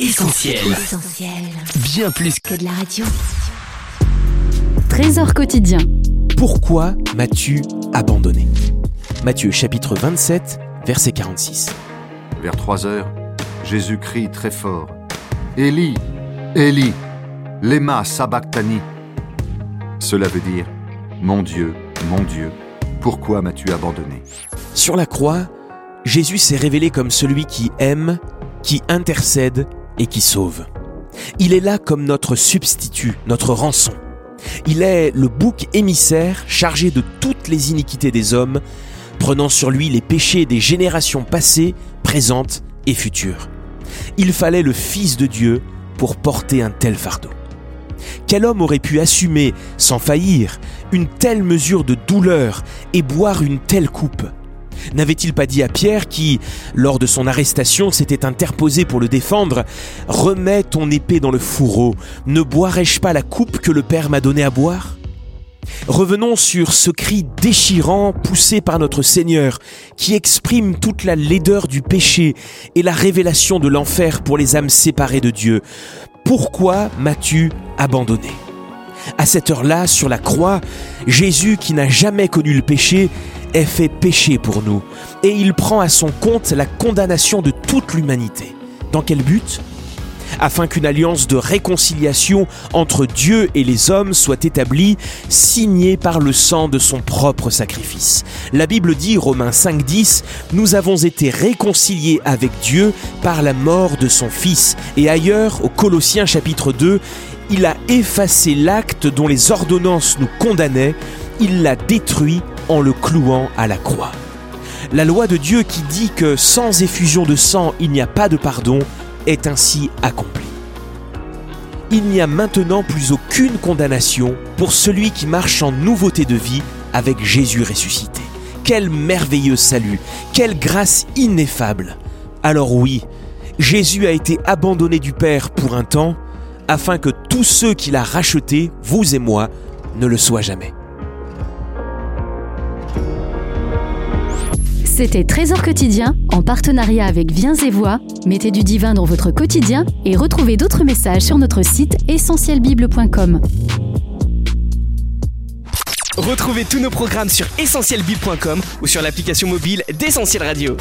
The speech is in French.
Essentiel. Bien plus que de la radio. Trésor quotidien. Pourquoi m'as-tu abandonné? Matthieu chapitre 27, verset 46. Vers 3 heures, Jésus crie très fort Élie, Élie, lema sabachthani. Cela veut dire Mon Dieu, mon Dieu, pourquoi m'as-tu abandonné? Sur la croix, Jésus s'est révélé comme celui qui aime, qui intercède et qui sauve. Il est là comme notre substitut, notre rançon. Il est le bouc émissaire chargé de toutes les iniquités des hommes, prenant sur lui les péchés des générations passées, présentes et futures. Il fallait le Fils de Dieu pour porter un tel fardeau. Quel homme aurait pu assumer, sans faillir, une telle mesure de douleur et boire une telle coupe? N'avait-il pas dit à Pierre qui, lors de son arrestation, s'était interposé pour le défendre Remets ton épée dans le fourreau, ne boirai-je pas la coupe que le Père m'a donnée à boire? Revenons sur ce cri déchirant poussé par notre Seigneur, qui exprime toute la laideur du péché et la révélation de l'enfer pour les âmes séparées de Dieu. Pourquoi m'as-tu abandonné? À cette heure-là, sur la croix, Jésus, qui n'a jamais connu le péché, est fait péché pour nous, et il prend à son compte la condamnation de toute l'humanité. Dans quel but? Afin qu'une alliance de réconciliation entre Dieu et les hommes soit établie, signée par le sang de son propre sacrifice. La Bible dit, Romains 5.10, Nous avons été réconciliés avec Dieu par la mort de son Fils. Et ailleurs, au Colossiens chapitre 2, il a effacé l'acte dont les ordonnances nous condamnaient, il l'a détruit en le clouant à la croix. La loi de Dieu qui dit que sans effusion de sang il n'y a pas de pardon est ainsi accomplie. Il n'y a maintenant plus aucune condamnation pour celui qui marche en nouveauté de vie avec Jésus ressuscité. Quel merveilleux salut, quelle grâce ineffable. Alors oui, Jésus a été abandonné du Père pour un temps, afin que tous ceux qu'il a rachetés, vous et moi, ne le soient jamais. C'était Trésor quotidien en partenariat avec Viens et Voix. Mettez du divin dans votre quotidien et retrouvez d'autres messages sur notre site essentielbible.com. Retrouvez tous nos programmes sur essentielbible.com ou sur l'application mobile d'Essentiel Radio.